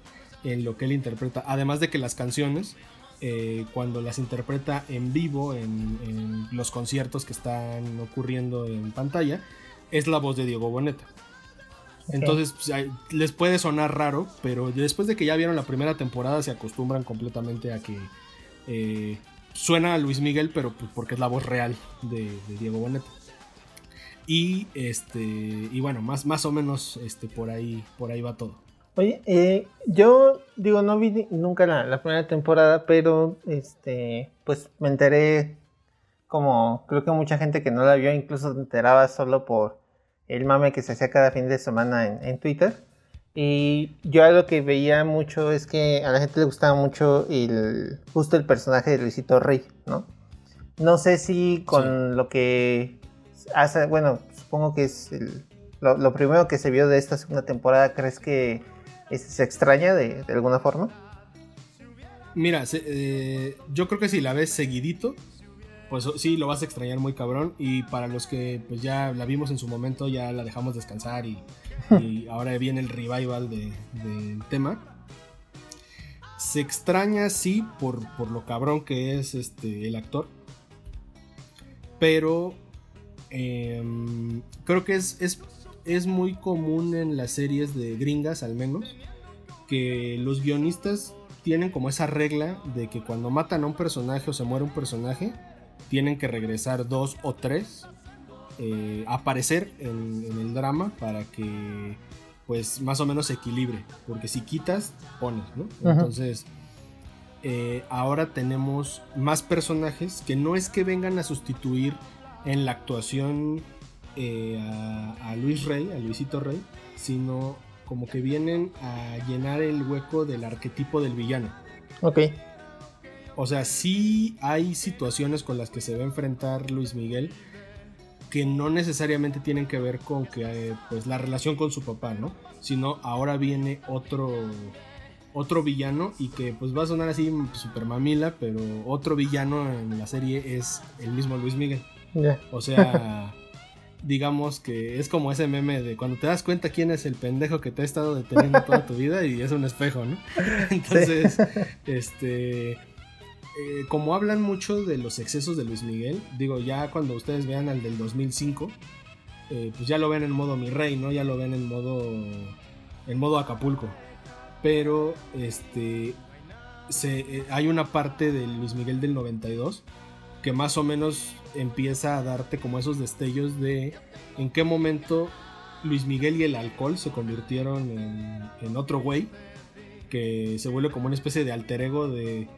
en lo que él interpreta. Además de que las canciones, eh, cuando las interpreta en vivo, en, los conciertos que están ocurriendo en pantalla, es la voz de Diego Boneta. Entonces pues, les puede sonar raro, pero después de que ya vieron la primera temporada se acostumbran completamente a que eh, suena a Luis Miguel, pero pues, porque es la voz real de, Diego Boneta. Y este. Y bueno, más, más o menos este, por ahí. Por ahí va todo. Oye, eh, yo digo, no vi nunca la, primera temporada, pero este, pues me enteré como creo que mucha gente que no la vio incluso se enteraba solo por el mame que se hacía cada fin de semana en Twitter. Y yo algo que veía mucho es que a la gente le gustaba mucho el, justo el personaje de Luisito Rey, ¿no? No sé si con lo que hace, bueno, supongo que es lo, primero que se vio de esta segunda temporada, ¿crees que se extraña de, alguna forma? Mira, eh, yo creo que si la ves seguidito, pues sí, lo vas a extrañar muy cabrón. Y para los que pues ya la vimos en su momento, ya la dejamos descansar y y ahora viene el revival del tema. Se extraña, sí, por, lo cabrón que es este, el actor. Pero em, creo que es, es, es muy común en las series de gringas al menos que los guionistas tienen como esa regla de que cuando matan a un personaje o se muere un personaje, tienen que regresar dos o tres eh, aparecer en, el drama para que pues más o menos se equilibre. Porque si quitas, pones, ¿no? Entonces, eh, ahora tenemos más personajes que no es que vengan a sustituir en la actuación eh, a, a, Luis Rey, a Luisito Rey, sino como que vienen a llenar el hueco del arquetipo del villano. Ok. O sea, sí hay situaciones con las que se va a enfrentar Luis Miguel que no necesariamente tienen que ver con que eh, pues la relación con su papá, ¿no? Sino ahora viene otro otro villano y que pues va a sonar así super mamila, pero otro villano en la serie es el mismo Luis Miguel. O sea, digamos que es como ese meme de cuando te das cuenta quién es el pendejo que te ha estado deteniendo toda tu vida y es un espejo, ¿no? Entonces, este... Eh, como hablan mucho de los excesos de Luis Miguel, digo, ya cuando ustedes vean al del 2005, eh, pues ya lo ven en modo mi rey, ¿no? Ya lo ven en modo, en modo Acapulco. Pero, este, eh, hay una parte del Luis Miguel del 92 que más o menos empieza a darte como esos destellos de en qué momento Luis Miguel y el alcohol se convirtieron en, otro güey que se vuelve como una especie de alter ego de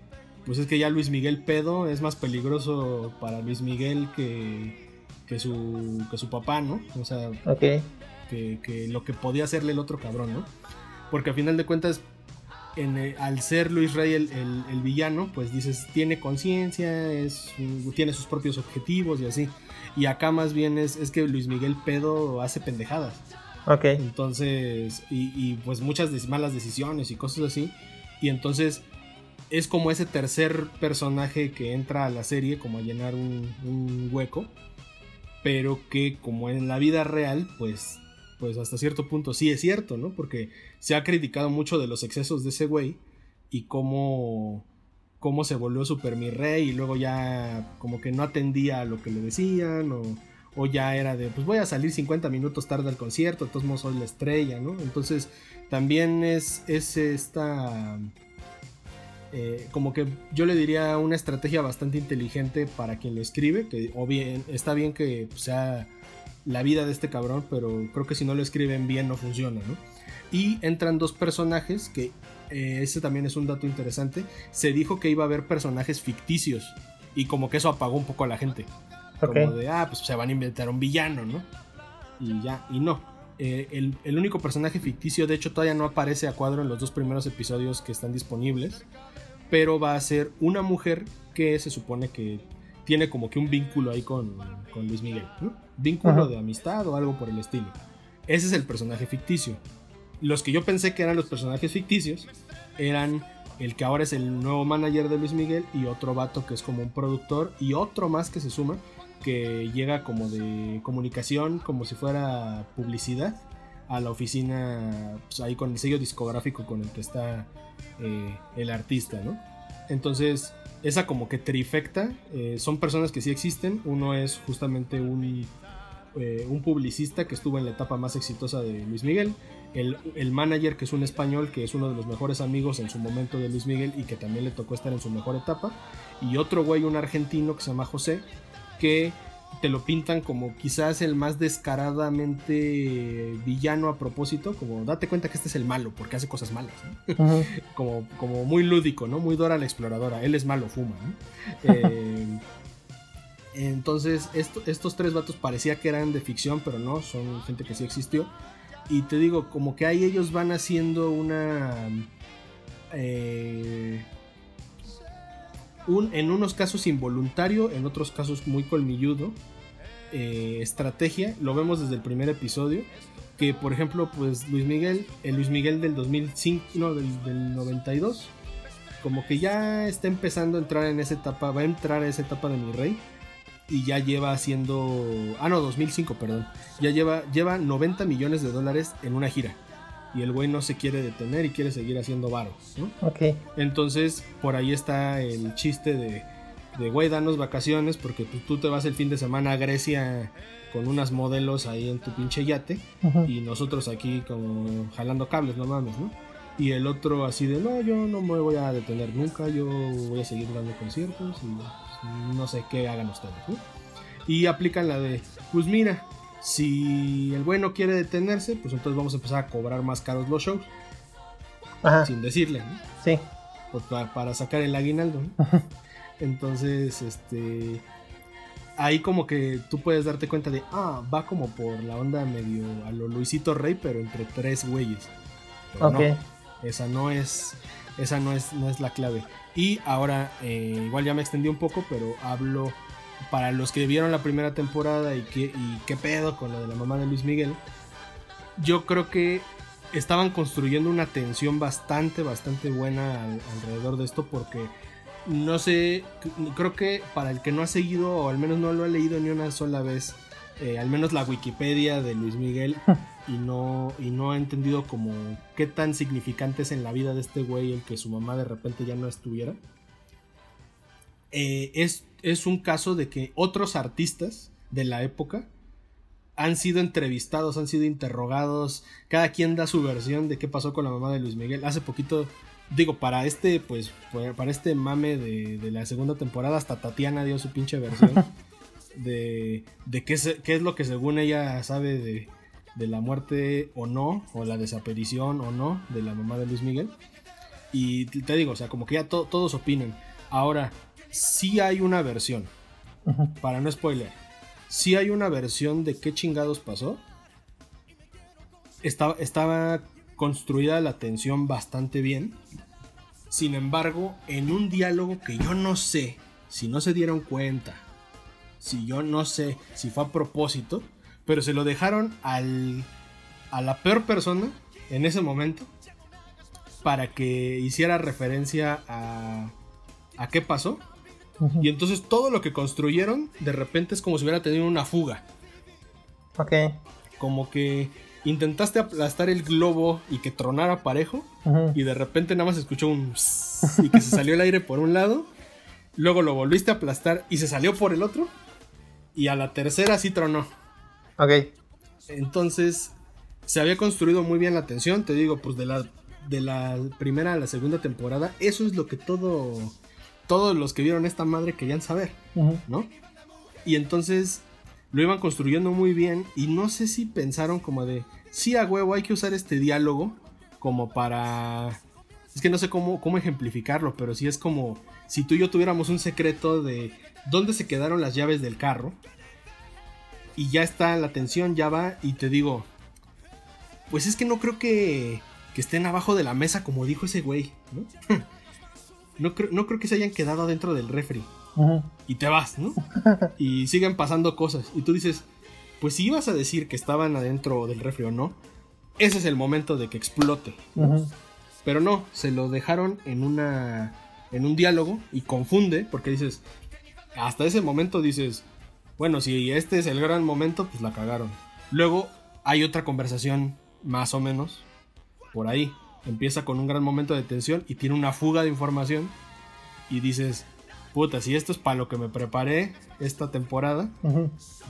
pues es que ya Luis Miguel pedo es más peligroso para Luis Miguel que, que, su, que su papá, ¿no? O sea, que, lo que podía hacerle el otro cabrón, ¿no? Porque al final de cuentas eh, al ser Luis Rey el, villano, pues dices, tiene conciencia, tiene sus propios objetivos y así. Y acá más bien es, es que Luis Miguel Pedo hace pendejadas. Ok. Entonces, y, pues muchas malas decisiones y cosas así. Y entonces es como ese tercer personaje que entra a la serie como a llenar un, hueco. Pero que como en la vida real, pues pues hasta cierto punto sí es cierto, ¿no? Porque se ha criticado mucho de los excesos de ese güey y cómo, cómo se volvió super mi rey y luego ya como que no atendía a lo que le decían o, o ya era de, pues voy a salir 50 minutos tarde al concierto, todos modos soy la estrella, ¿no? Entonces también es, es esta... Eh, como que yo le diría una estrategia bastante inteligente para quien lo escribe, que o bien está bien que sea la vida de este cabrón, pero creo que si no lo escriben bien no funciona, ¿no? Y entran dos personajes que eh, ese también es un dato interesante. Se dijo que iba a haber personajes ficticios y como que eso apagó un poco a la gente. Como de, ah, pues se van a inventar un villano, ¿no? Y ya, y no. Eh, el, el, único personaje ficticio, de hecho, todavía no aparece a cuadro en los dos primeros episodios que están disponibles. Pero va a ser una mujer que se supone que tiene como que un vínculo ahí con, Luis Miguel, Vínculo de amistad o algo por el estilo. Ese es el personaje ficticio. Los que yo pensé que eran los personajes ficticios eran el que ahora es el nuevo manager de Luis Miguel y otro vato que es como un productor y otro más que se suma que llega como de comunicación, como si fuera publicidad a la oficina, pues ahí con el sello discográfico con el que está eh, el artista, ¿no? Entonces, esa como que trifecta eh, son personas que sí existen. Uno es justamente un, eh, un publicista que estuvo en la etapa más exitosa de Luis Miguel. El, el, manager que es un español que es uno de los mejores amigos en su momento de Luis Miguel y que también le tocó estar en su mejor etapa. Y otro güey, un argentino que se llama José, que te lo pintan como quizás el más descaradamente villano a propósito, como date cuenta que este es el malo porque hace cosas malas, como, como muy lúdico, ¿no? Muy Dora la exploradora, él es malo, fuma, eh, entonces estos tres vatos parecía que eran de ficción, pero no, son gente que sí existió. Y te digo, como que ahí ellos van haciendo una... Eh, en unos casos involuntario, en otros casos muy colmilludo, eh, estrategia. Lo vemos desde el primer episodio. Que por ejemplo, pues Luis Miguel, el Luis Miguel del 2005, no, del, 92, como que ya está empezando a entrar en esa etapa, va a entrar a esa etapa de mi rey. Y ya lleva haciendo. Ah, no, 2005, perdón. Ya lleva, lleva 90 millones de dólares en una gira y el güey no se quiere detener y quiere seguir haciendo varo, ¿no? Ok. Entonces, por ahí está el chiste de, de güey, danos vacaciones porque tú, tú te vas el fin de semana a Grecia con unas modelos ahí en tu pinche yate y nosotros aquí como jalando cables, no mames, ¿no? Y el otro así de, no, yo no me voy a detener nunca, yo voy a seguir dando conciertos y no sé qué hagan ustedes, ¿no? Y aplican la de, pues mira, si el güey no quiere detenerse, pues entonces vamos a empezar a cobrar más caros los shows. Sin decirle, ¿no? Sí. Pues para, sacar el aguinaldo, ¿no? Entonces, este. Ahí como que tú puedes darte cuenta de, ah, va como por la onda medio a lo Luisito Rey, pero entre tres güeyes. Pero no, esa no es, esa no es, no es la clave. Y ahora, eh, igual ya me extendí un poco, pero hablo para los que vieron la primera temporada y qué, y qué pedo con lo de la mamá de Luis Miguel. Yo creo que estaban construyendo una tensión bastante, bastante buena alrededor de esto porque no sé, creo que para el que no ha seguido o al menos no lo ha leído ni una sola vez, eh, al menos la Wikipedia de Luis Miguel y no, y no ha entendido como qué tan significante es en la vida de este güey el que su mamá de repente ya no estuviera. Eh, es, es un caso de que otros artistas de la época han sido entrevistados, han sido interrogados, cada quien da su versión de qué pasó con la mamá de Luis Miguel. Hace poquito digo, para este, pues, para este mame de, la segunda temporada, hasta Tatiana dio su pinche versión de, de qué, qué, es lo que según ella sabe de, de, la muerte o no, o la desaparición o no de la mamá de Luis Miguel. Y te digo, o sea, como que ya todos opinan. Ahora, sí hay una versión, para no spoiler, sí hay una versión de qué chingados pasó. Estaba, estaba construida la tensión bastante bien. Sin embargo, en un diálogo que yo no sé si no se dieron cuenta, si yo no sé si fue a propósito, pero se lo dejaron al, a la peor persona en ese momento para que hiciera referencia a, a qué pasó. Y entonces todo lo que construyeron de repente es como si hubiera tenido una fuga. Ok. Como que intentaste aplastar el globo y que tronara parejo y de repente nada más escuchó un y que se salió el aire por un lado, luego lo volviste a aplastar y se salió por el otro y a la tercera sí tronó. Ok. Entonces se había construido muy bien la tensión, te digo, pues de la de la primera a la segunda temporada, eso es lo que todo todos los que vieron esta madre querían saber, ¿no? Y entonces lo iban construyendo muy bien y no sé si pensaron como de, sí a huevo hay que usar este diálogo como para... Es que no sé cómo, cómo ejemplificarlo, pero sí es como si tú y yo tuviéramos un secreto de dónde se quedaron las llaves del carro y ya está la tensión, ya va y te digo, pues es que no creo que, que estén abajo de la mesa como dijo ese güey, ¿no? no, creo, no creo que se hayan quedado adentro del refri y te vas, ¿no? y siguen pasando cosas. Y tú dices, pues si ibas a decir que estaban adentro del refri o no, ese es el momento de que explote. Pero no, se lo dejaron en una en un diálogo y confunde porque dices, hasta ese momento dices, bueno, si este es el gran momento, pues la cagaron. Luego hay otra conversación más o menos por ahí. Empieza con un gran momento de tensión y tiene una fuga de información y dices, puta, si esto es para lo que me preparé esta temporada,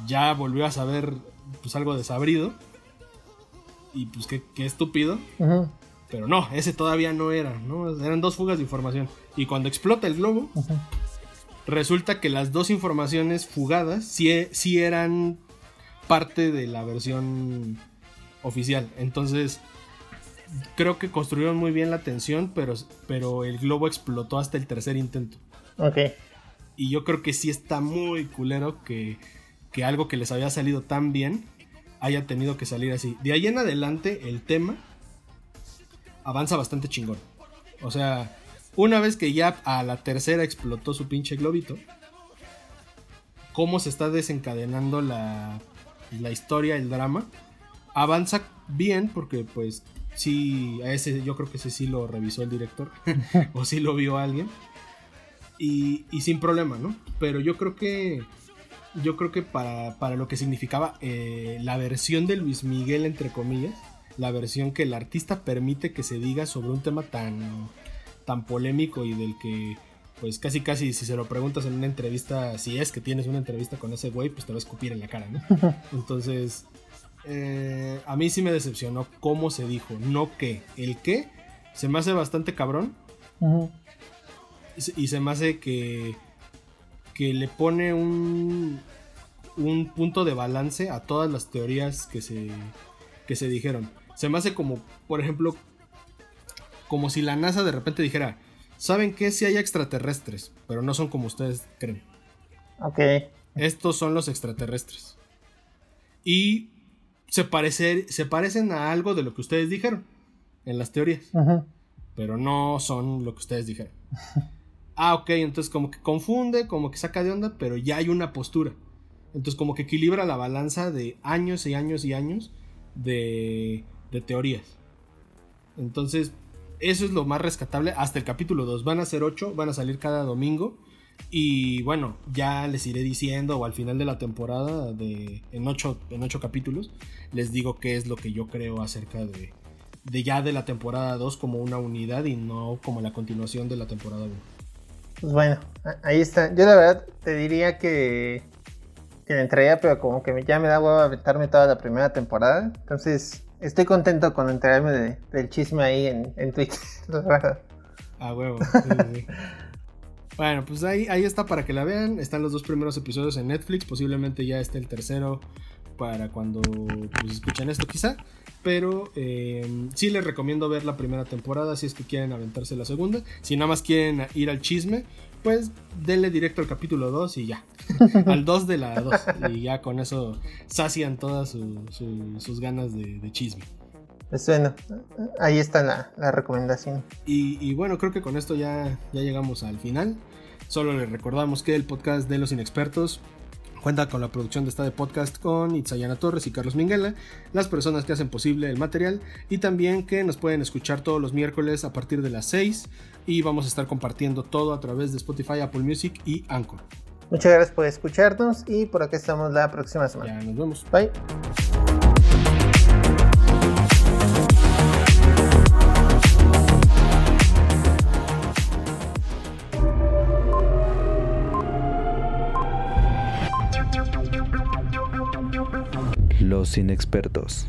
ya volvió a saber pues algo desabrido. Y pues qué, estúpido. Pero no, ese todavía no era, ¿no? Eran dos fugas de información. Y cuando explota el globo, resulta que las dos informaciones fugadas sí, sí eran parte de la versión oficial. Entonces, creo que construyeron muy bien la tensión, pero, pero el globo explotó hasta el tercer intento. Ok. Y yo creo que sí está muy culero que, que algo que les había salido tan bien haya tenido que salir así. De ahí en adelante el tema avanza bastante chingón. O sea, una vez que ya a la tercera explotó su pinche globito, cómo se está desencadenando la, la historia, el drama, avanza bien porque pues sí, a ese yo creo que ese sí lo revisó el director o sí lo vio alguien y, sin problema, ¿no? Pero yo creo que yo creo que para, lo que significaba eh, la versión de Luis Miguel, entre comillas, la versión que el artista permite que se diga sobre un tema tan, tan polémico y del que pues casi casi si se lo preguntas en una entrevista, si es que tienes una entrevista con ese güey, pues te va a escupir en la cara, ¿no? Entonces, eh, a mí sí me decepcionó cómo se dijo, no qué. El qué se me hace bastante cabrón. Y se me hace que, que le pone un, un punto de balance a todas las teorías que se, que se dijeron. Se me hace como, por ejemplo, como si la NASA de repente dijera, ¿saben qué? Si hay extraterrestres, pero no son como ustedes creen. Ok. Estos son los extraterrestres. Y se, se parecen a algo de lo que ustedes dijeron en las teorías. Pero no son lo que ustedes dijeron. ah, ok, entonces como que confunde, como que saca de onda, pero ya hay una postura. Entonces como que equilibra la balanza de años y años y años de, de teorías. Entonces, eso es lo más rescatable hasta el capítulo 2. Van a ser 8, van a salir cada domingo. Y bueno, ya les iré diciendo, o al final de la temporada, de, en, 8, en ocho capítulos, les digo qué es lo que yo creo acerca de, de ya de la temporada 2 como una unidad y no como la continuación de la temporada 1. Pues bueno, ahí está. Yo la verdad te diría que, que le entraría, pero como que ya me da huevo aventarme toda la primera temporada. Entonces, estoy contento con enterarme del chisme ahí en, en Twitter. A huevo. bueno, pues ahí, ahí está para que la vean. Están los dos primeros episodios en Netflix. Posiblemente ya esté el tercero para cuando pues, escuchen esto quizá. Pero eh, sí les recomiendo ver la primera temporada si es que quieren aventarse la segunda. Si nada más quieren ir al chisme, pues denle directo al capítulo 2 y ya. al 2 de la 2. Y ya con eso sacian todas sus ganas de, chisme. Pues bueno, ahí está la, recomendación. Y, bueno, creo que con esto ya, ya llegamos al final. Solo les recordamos que el podcast de los inexpertos Cuenta con la producción de esta podcast con Itzayana Torres y Carlos Minguela, las personas que hacen posible el material y también que nos pueden escuchar todos los miércoles a partir de las 6 y vamos a estar compartiendo todo a través de Spotify, Apple Music y Anchor. Muchas gracias por escucharnos y por acá estamos la próxima semana. Ya nos vemos. Bye. Los inexpertos.